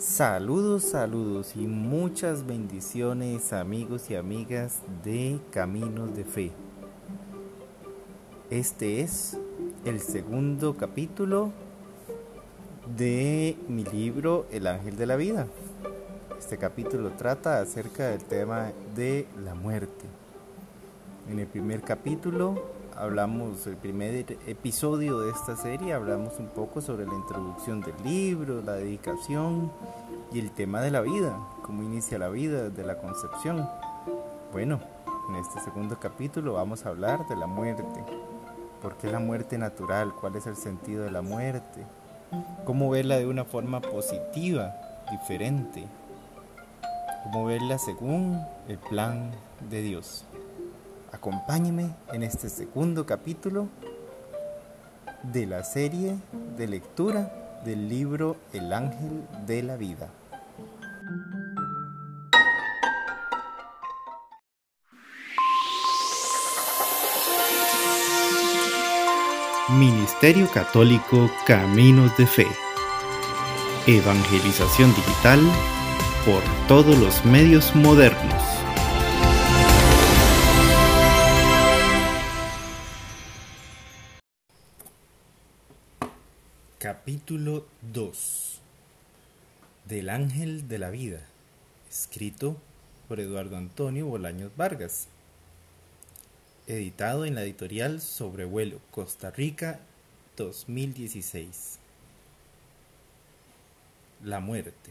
Saludos, saludos y muchas bendiciones amigos y amigas de Caminos de Fe. Este es el segundo capítulo de mi libro El Ángel de la Vida. Este capítulo trata acerca del tema de la muerte. En el primer capítulo hablamos, el primer episodio de esta serie, hablamos un poco sobre la introducción del libro, la dedicación y el tema de la vida, cómo inicia la vida desde la concepción. Bueno, en este segundo capítulo vamos a hablar de la muerte. ¿Por qué la muerte natural? ¿Cuál es el sentido de la muerte? ¿Cómo verla de una forma positiva, diferente? ¿Cómo verla según el plan de Dios? Acompáñeme en este segundo capítulo de la serie de lectura del libro El Ángel de la Vida. Ministerio Católico Caminos de Fe. Evangelización digital por todos los medios modernos. Capítulo 2 Del Ángel de la Vida, escrito por Eduardo Antonio Bolaños Vargas, editado en la editorial Sobrevuelo, Costa Rica, 2016. La muerte.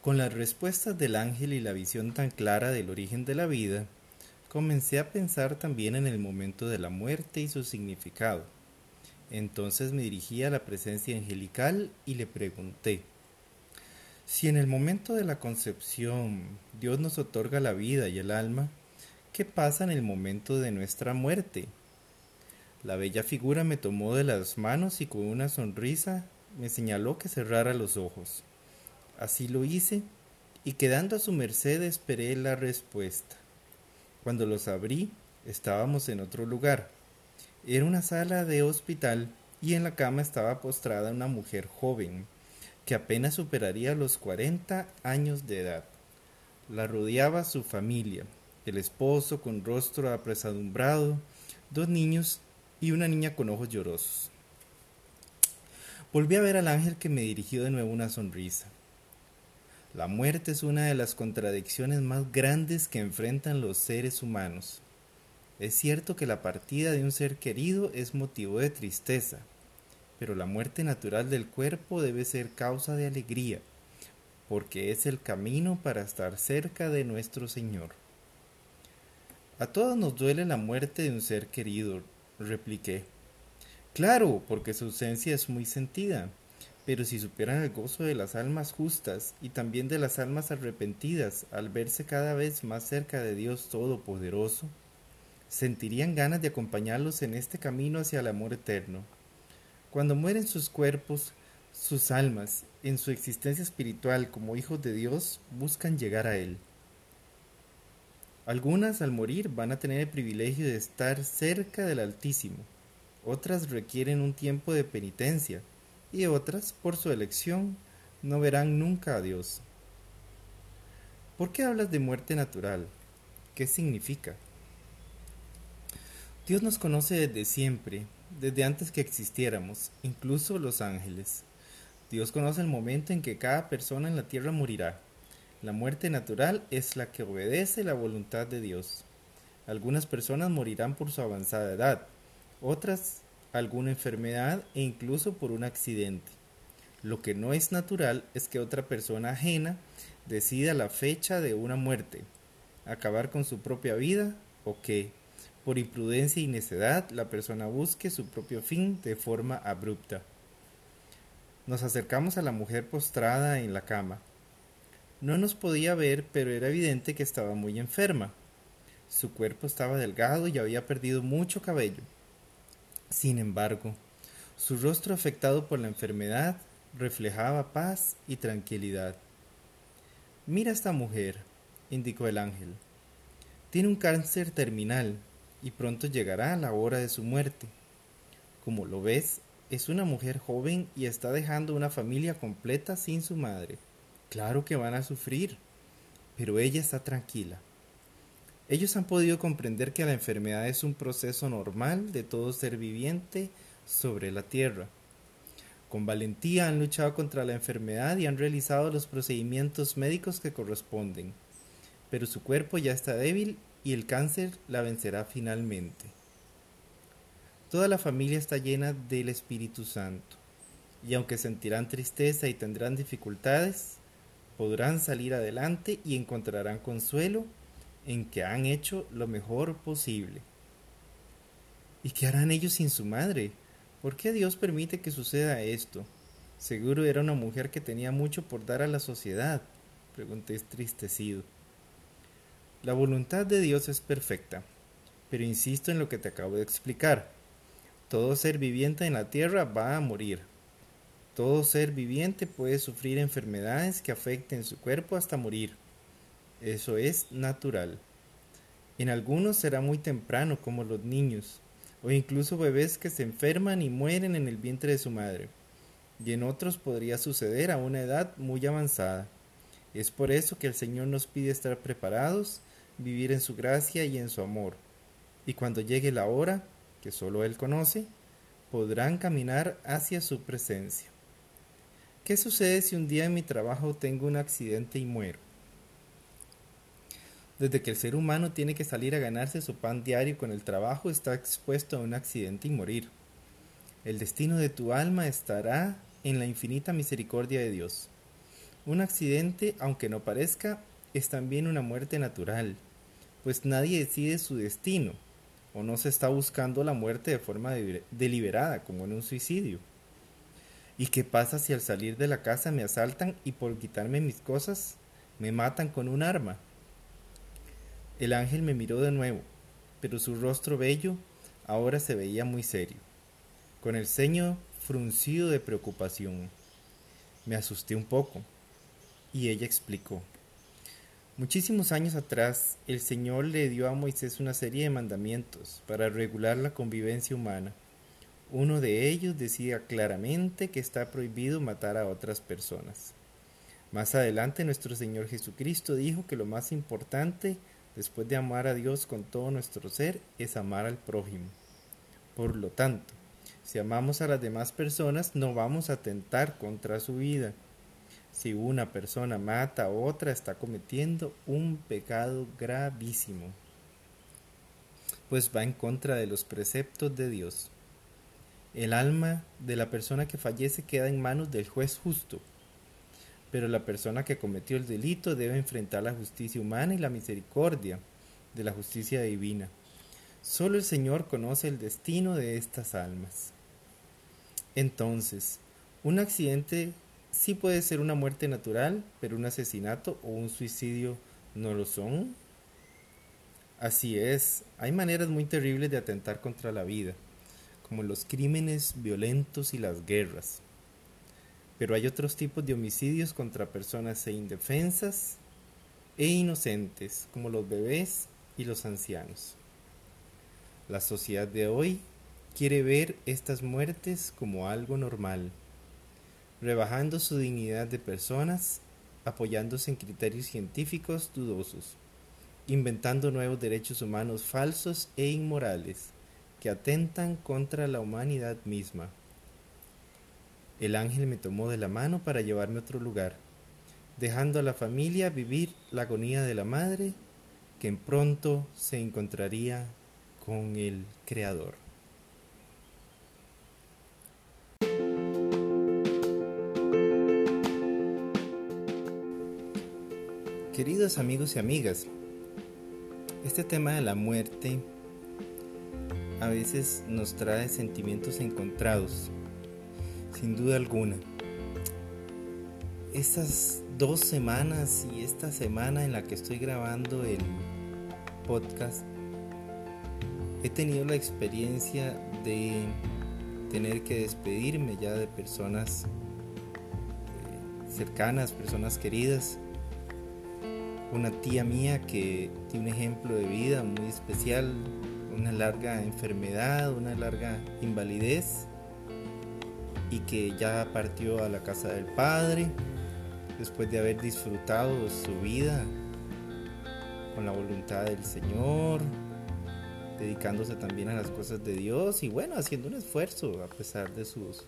Con las respuestas del ángel y la visión tan clara del origen de la vida, comencé a pensar también en el momento de la muerte y su significado entonces me dirigí a la presencia angelical y le pregunté, si en el momento de la concepción Dios nos otorga la vida y el alma, ¿qué pasa en el momento de nuestra muerte? La bella figura me tomó de las manos y con una sonrisa me señaló que cerrara los ojos. Así lo hice y quedando a su merced esperé la respuesta. Cuando los abrí, estábamos en otro lugar era una sala de hospital y en la cama estaba postrada una mujer joven, que apenas superaría los 40 años de edad. La rodeaba su familia, el esposo con rostro apresadumbrado, dos niños y una niña con ojos llorosos. Volví a ver al ángel que me dirigió de nuevo una sonrisa. La muerte es una de las contradicciones más grandes que enfrentan los seres humanos. Es cierto que la partida de un ser querido es motivo de tristeza, pero la muerte natural del cuerpo debe ser causa de alegría, porque es el camino para estar cerca de nuestro Señor. A todos nos duele la muerte de un ser querido, repliqué. Claro, porque su ausencia es muy sentida, pero si supieran el gozo de las almas justas y también de las almas arrepentidas al verse cada vez más cerca de Dios Todopoderoso, sentirían ganas de acompañarlos en este camino hacia el amor eterno. Cuando mueren sus cuerpos, sus almas, en su existencia espiritual como hijos de Dios, buscan llegar a Él. Algunas al morir van a tener el privilegio de estar cerca del Altísimo, otras requieren un tiempo de penitencia y otras, por su elección, no verán nunca a Dios. ¿Por qué hablas de muerte natural? ¿Qué significa? Dios nos conoce desde siempre, desde antes que existiéramos, incluso los ángeles. Dios conoce el momento en que cada persona en la tierra morirá. La muerte natural es la que obedece la voluntad de Dios. Algunas personas morirán por su avanzada edad, otras alguna enfermedad e incluso por un accidente. Lo que no es natural es que otra persona ajena decida la fecha de una muerte, acabar con su propia vida o que, por imprudencia y necedad, la persona busque su propio fin de forma abrupta. Nos acercamos a la mujer postrada en la cama. No nos podía ver, pero era evidente que estaba muy enferma. Su cuerpo estaba delgado y había perdido mucho cabello. Sin embargo, su rostro afectado por la enfermedad reflejaba paz y tranquilidad. Mira esta mujer, indicó el ángel. Tiene un cáncer terminal y pronto llegará la hora de su muerte. Como lo ves, es una mujer joven y está dejando una familia completa sin su madre. Claro que van a sufrir, pero ella está tranquila. Ellos han podido comprender que la enfermedad es un proceso normal de todo ser viviente sobre la tierra. Con valentía han luchado contra la enfermedad y han realizado los procedimientos médicos que corresponden, pero su cuerpo ya está débil y el cáncer la vencerá finalmente. Toda la familia está llena del Espíritu Santo, y aunque sentirán tristeza y tendrán dificultades, podrán salir adelante y encontrarán consuelo en que han hecho lo mejor posible. ¿Y qué harán ellos sin su madre? ¿Por qué Dios permite que suceda esto? Seguro era una mujer que tenía mucho por dar a la sociedad, pregunté entristecido. La voluntad de Dios es perfecta, pero insisto en lo que te acabo de explicar. Todo ser viviente en la tierra va a morir. Todo ser viviente puede sufrir enfermedades que afecten su cuerpo hasta morir. Eso es natural. En algunos será muy temprano, como los niños, o incluso bebés que se enferman y mueren en el vientre de su madre. Y en otros podría suceder a una edad muy avanzada. Es por eso que el Señor nos pide estar preparados, vivir en su gracia y en su amor. Y cuando llegue la hora, que solo Él conoce, podrán caminar hacia su presencia. ¿Qué sucede si un día en mi trabajo tengo un accidente y muero? Desde que el ser humano tiene que salir a ganarse su pan diario con el trabajo, está expuesto a un accidente y morir. El destino de tu alma estará en la infinita misericordia de Dios. Un accidente, aunque no parezca, es también una muerte natural, pues nadie decide su destino, o no se está buscando la muerte de forma deliberada, como en un suicidio. ¿Y qué pasa si al salir de la casa me asaltan y por quitarme mis cosas me matan con un arma? El ángel me miró de nuevo, pero su rostro bello ahora se veía muy serio, con el ceño fruncido de preocupación. Me asusté un poco, y ella explicó. Muchísimos años atrás, el Señor le dio a Moisés una serie de mandamientos para regular la convivencia humana uno de ellos decía claramente que está prohibido matar a otras personas. Más adelante nuestro Señor Jesucristo dijo que lo más importante después de amar a Dios con todo nuestro ser es amar al prójimo. Por lo tanto, si amamos a las demás personas no vamos a atentar contra su vida. Si una persona mata a otra está cometiendo un pecado gravísimo, pues va en contra de los preceptos de Dios. El alma de la persona que fallece queda en manos del juez justo, pero la persona que cometió el delito debe enfrentar la justicia humana y la misericordia de la justicia divina. Solo el Señor conoce el destino de estas almas. Entonces, un accidente sí puede ser una muerte natural, pero un asesinato o un suicidio no lo son. Así es, hay maneras muy terribles de atentar contra la vida como los crímenes violentos y las guerras. Pero hay otros tipos de homicidios contra personas e indefensas e inocentes, como los bebés y los ancianos. La sociedad de hoy quiere ver estas muertes como algo normal, rebajando su dignidad de personas, apoyándose en criterios científicos dudosos, inventando nuevos derechos humanos falsos e inmorales, que atentan contra la humanidad misma. El ángel me tomó de la mano para llevarme a otro lugar, dejando a la familia vivir la agonía de la madre, que pronto se encontraría con el Creador. Queridos amigos y amigas, este tema de la muerte a veces nos trae sentimientos encontrados, sin duda alguna. Estas dos semanas y esta semana en la que estoy grabando el podcast, he tenido la experiencia de tener que despedirme ya de personas eh, cercanas, personas queridas. Una tía mía que tiene un ejemplo de vida muy especial, una larga enfermedad, una larga invalidez y que ya partió a la casa del Padre después de haber disfrutado su vida con la voluntad del Señor, dedicándose también a las cosas de Dios y bueno, haciendo un esfuerzo a pesar de sus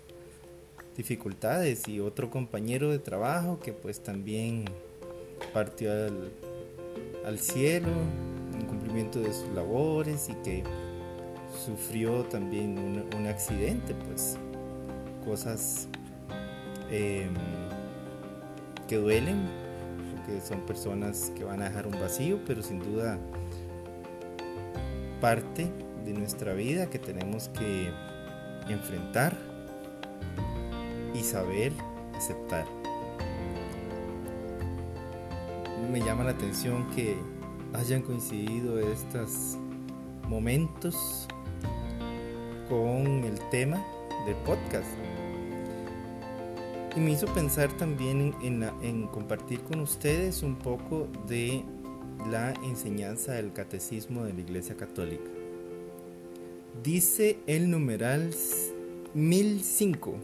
dificultades. Y otro compañero de trabajo que pues también partió al, cielo en cumplimiento de sus labores y que sufrió también un, accidente, pues cosas em, que duelen, porque son personas que van a dejar un vacío, pero sin duda parte de nuestra vida que tenemos que enfrentar y saber aceptar. Me llama la atención que hayan coincidido estos momentos con el tema del podcast. Y me hizo pensar también en, en, compartir con ustedes un poco de la enseñanza del catecismo de la Iglesia Católica. Dice el numeral 1005,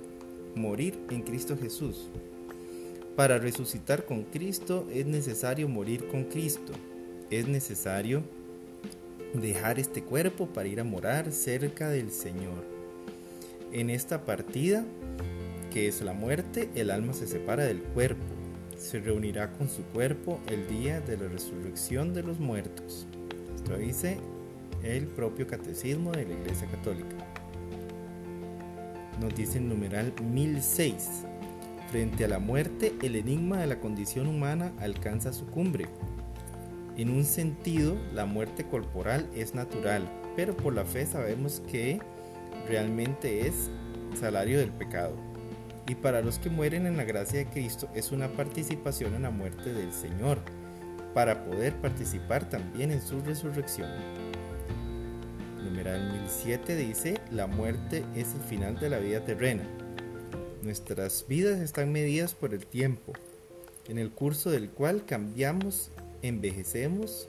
morir en Cristo Jesús. Para resucitar con Cristo es necesario morir con Cristo. Es necesario dejar este cuerpo para ir a morar cerca del Señor. En esta partida, que es la muerte, el alma se separa del cuerpo. Se reunirá con su cuerpo el día de la resurrección de los muertos. Esto dice el propio catecismo de la Iglesia Católica. Nos dice el numeral 1006. Frente a la muerte, el enigma de la condición humana alcanza su cumbre. En un sentido, la muerte corporal es natural, pero por la fe sabemos que realmente es salario del pecado. Y para los que mueren en la gracia de Cristo es una participación en la muerte del Señor, para poder participar también en su resurrección. Numeral 1007 dice, la muerte es el final de la vida terrena. Nuestras vidas están medidas por el tiempo, en el curso del cual cambiamos, envejecemos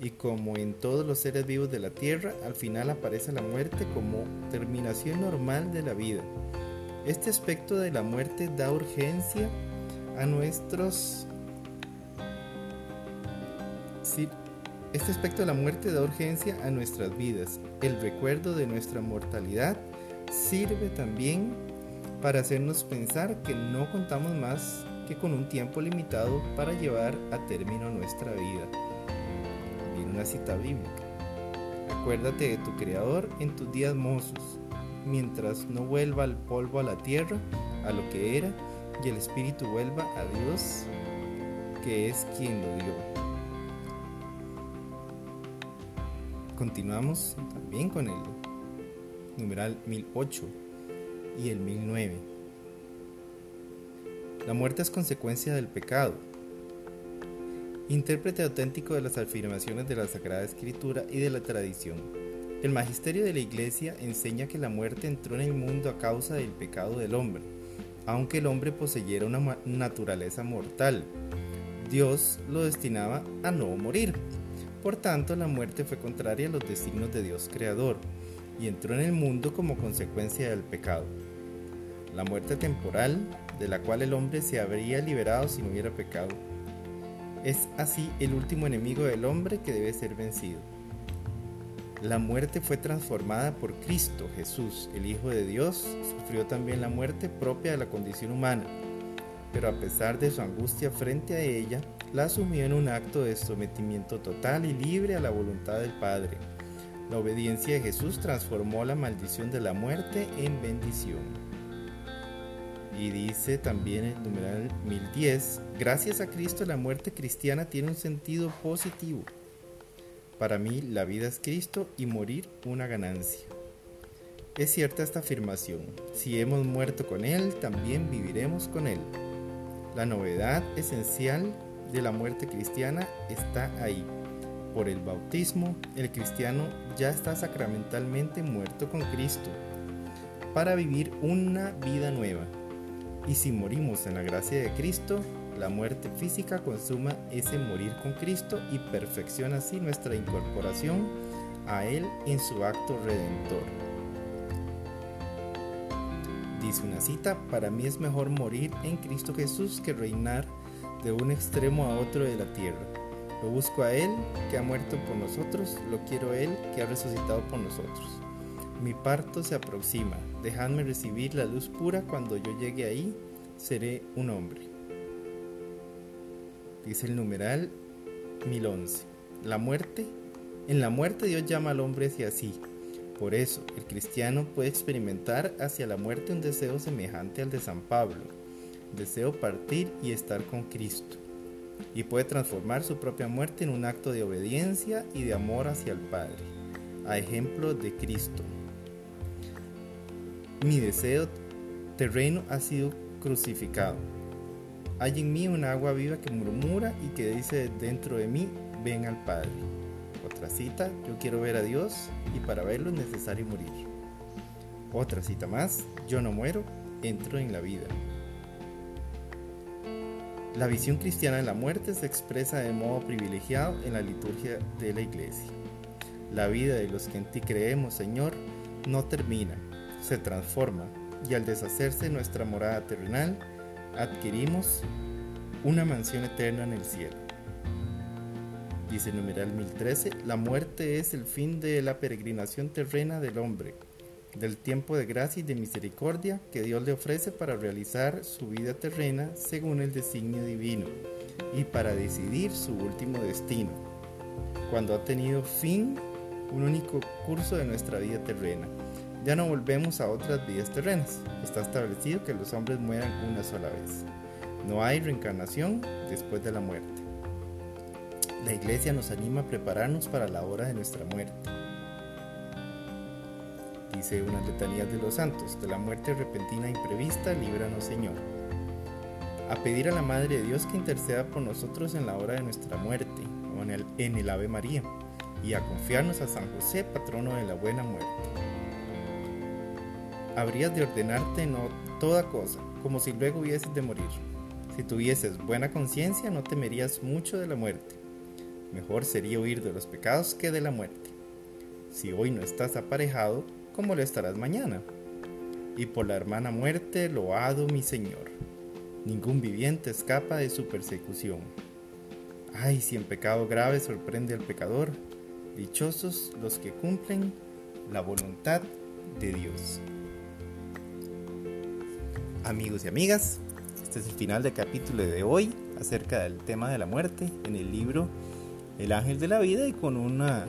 y como en todos los seres vivos de la tierra, al final aparece la muerte como terminación normal de la vida. Este aspecto de la muerte da urgencia a nuestros... este aspecto de la muerte da urgencia a nuestras vidas. El recuerdo de nuestra mortalidad sirve también para hacernos pensar que no contamos más que con un tiempo limitado para llevar a término nuestra vida. Viene una cita bíblica. Acuérdate de tu Creador en tus días mozos, mientras no vuelva el polvo a la tierra, a lo que era, y el Espíritu vuelva a Dios, que es quien lo dio. Continuamos también con el numeral 1008 y el 1009. La muerte es consecuencia del pecado. Intérprete auténtico de las afirmaciones de la Sagrada Escritura y de la tradición. El magisterio de la Iglesia enseña que la muerte entró en el mundo a causa del pecado del hombre, aunque el hombre poseyera una naturaleza mortal. Dios lo destinaba a no morir. Por tanto, la muerte fue contraria a los designios de Dios Creador y entró en el mundo como consecuencia del pecado. La muerte temporal, de la cual el hombre se habría liberado si no hubiera pecado, es así el último enemigo del hombre que debe ser vencido. La muerte fue transformada por Cristo Jesús, el Hijo de Dios, sufrió también la muerte propia de la condición humana, pero a pesar de su angustia frente a ella, la asumió en un acto de sometimiento total y libre a la voluntad del Padre la obediencia de Jesús transformó la maldición de la muerte en bendición. Y dice también el numeral 1010, gracias a Cristo la muerte cristiana tiene un sentido positivo. Para mí la vida es Cristo y morir una ganancia. Es cierta esta afirmación, si hemos muerto con Él, también viviremos con Él. La novedad esencial de la muerte cristiana está ahí por el bautismo, el cristiano ya está sacramentalmente muerto con Cristo para vivir una vida nueva. Y si morimos en la gracia de Cristo, la muerte física consuma ese morir con Cristo y perfecciona así nuestra incorporación a Él en su acto redentor. Dice una cita, para mí es mejor morir en Cristo Jesús que reinar de un extremo a otro de la tierra. Lo busco a Él que ha muerto por nosotros, lo quiero a Él que ha resucitado por nosotros. Mi parto se aproxima, dejadme recibir la luz pura cuando yo llegue ahí, seré un hombre. Dice el numeral 1011. La muerte. En la muerte Dios llama al hombre hacia sí. Por eso, el cristiano puede experimentar hacia la muerte un deseo semejante al de San Pablo. Deseo partir y estar con Cristo. Y puede transformar su propia muerte en un acto de obediencia y de amor hacia el Padre, a ejemplo de Cristo. Mi deseo terreno ha sido crucificado. Hay en mí un agua viva que murmura y que dice dentro de mí, ven al Padre. Otra cita, yo quiero ver a Dios y para verlo es necesario morir. Otra cita más, yo no muero, entro en la vida. La visión cristiana de la muerte se expresa de modo privilegiado en la liturgia de la iglesia. La vida de los que en ti creemos, Señor, no termina, se transforma y al deshacerse nuestra morada terrenal, adquirimos una mansión eterna en el cielo. Dice el numeral 1013, la muerte es el fin de la peregrinación terrena del hombre, del tiempo de gracia y de misericordia que Dios le ofrece para realizar su vida terrena según el designio divino y para decidir su último destino, cuando ha tenido fin un único curso de nuestra vida terrena ya no volvemos a otras vidas terrenas. Está establecido que los hombres mueran una sola vez. No hay reencarnación después de la muerte. La iglesia nos anima a prepararnos para la hora de nuestra muerte. Dice una letanía de los santos, de la muerte repentina e imprevista, líbranos Señor. A pedir a la Madre de Dios que interceda por nosotros en la hora de nuestra muerte, en el Ave María, y a confiarnos a San José, patrono de la buena muerte habrías de ordenarte no toda cosa, como si luego hubieses de morir. Si tuvieses buena conciencia, no temerías mucho de la muerte. Mejor sería huir de los pecados que de la muerte. Si hoy no estás aparejado, ¿cómo lo estarás mañana? Y por la hermana muerte, loado mi Señor. Ningún viviente escapa de su persecución. Ay, si en pecado grave sorprende al pecador, dichosos los que cumplen la voluntad de Dios. Amigos y amigas, este es el final del capítulo de hoy acerca del tema de la muerte en el libro El ángel de la vida y con una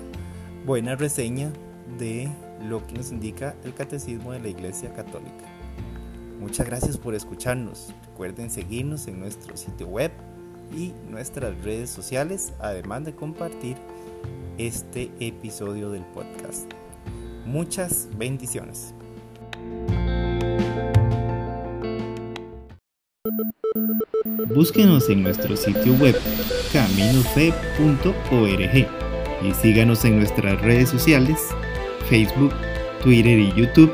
buena reseña de lo que nos indica el catecismo de la Iglesia Católica. Muchas gracias por escucharnos. Recuerden seguirnos en nuestro sitio web y nuestras redes sociales, además de compartir este episodio del podcast. Muchas bendiciones. Búsquenos en nuestro sitio web caminofe.org y síganos en nuestras redes sociales, Facebook, Twitter y YouTube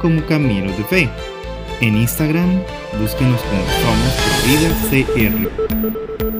como Caminos de Fe. En Instagram, búsquenos como Somos Vida.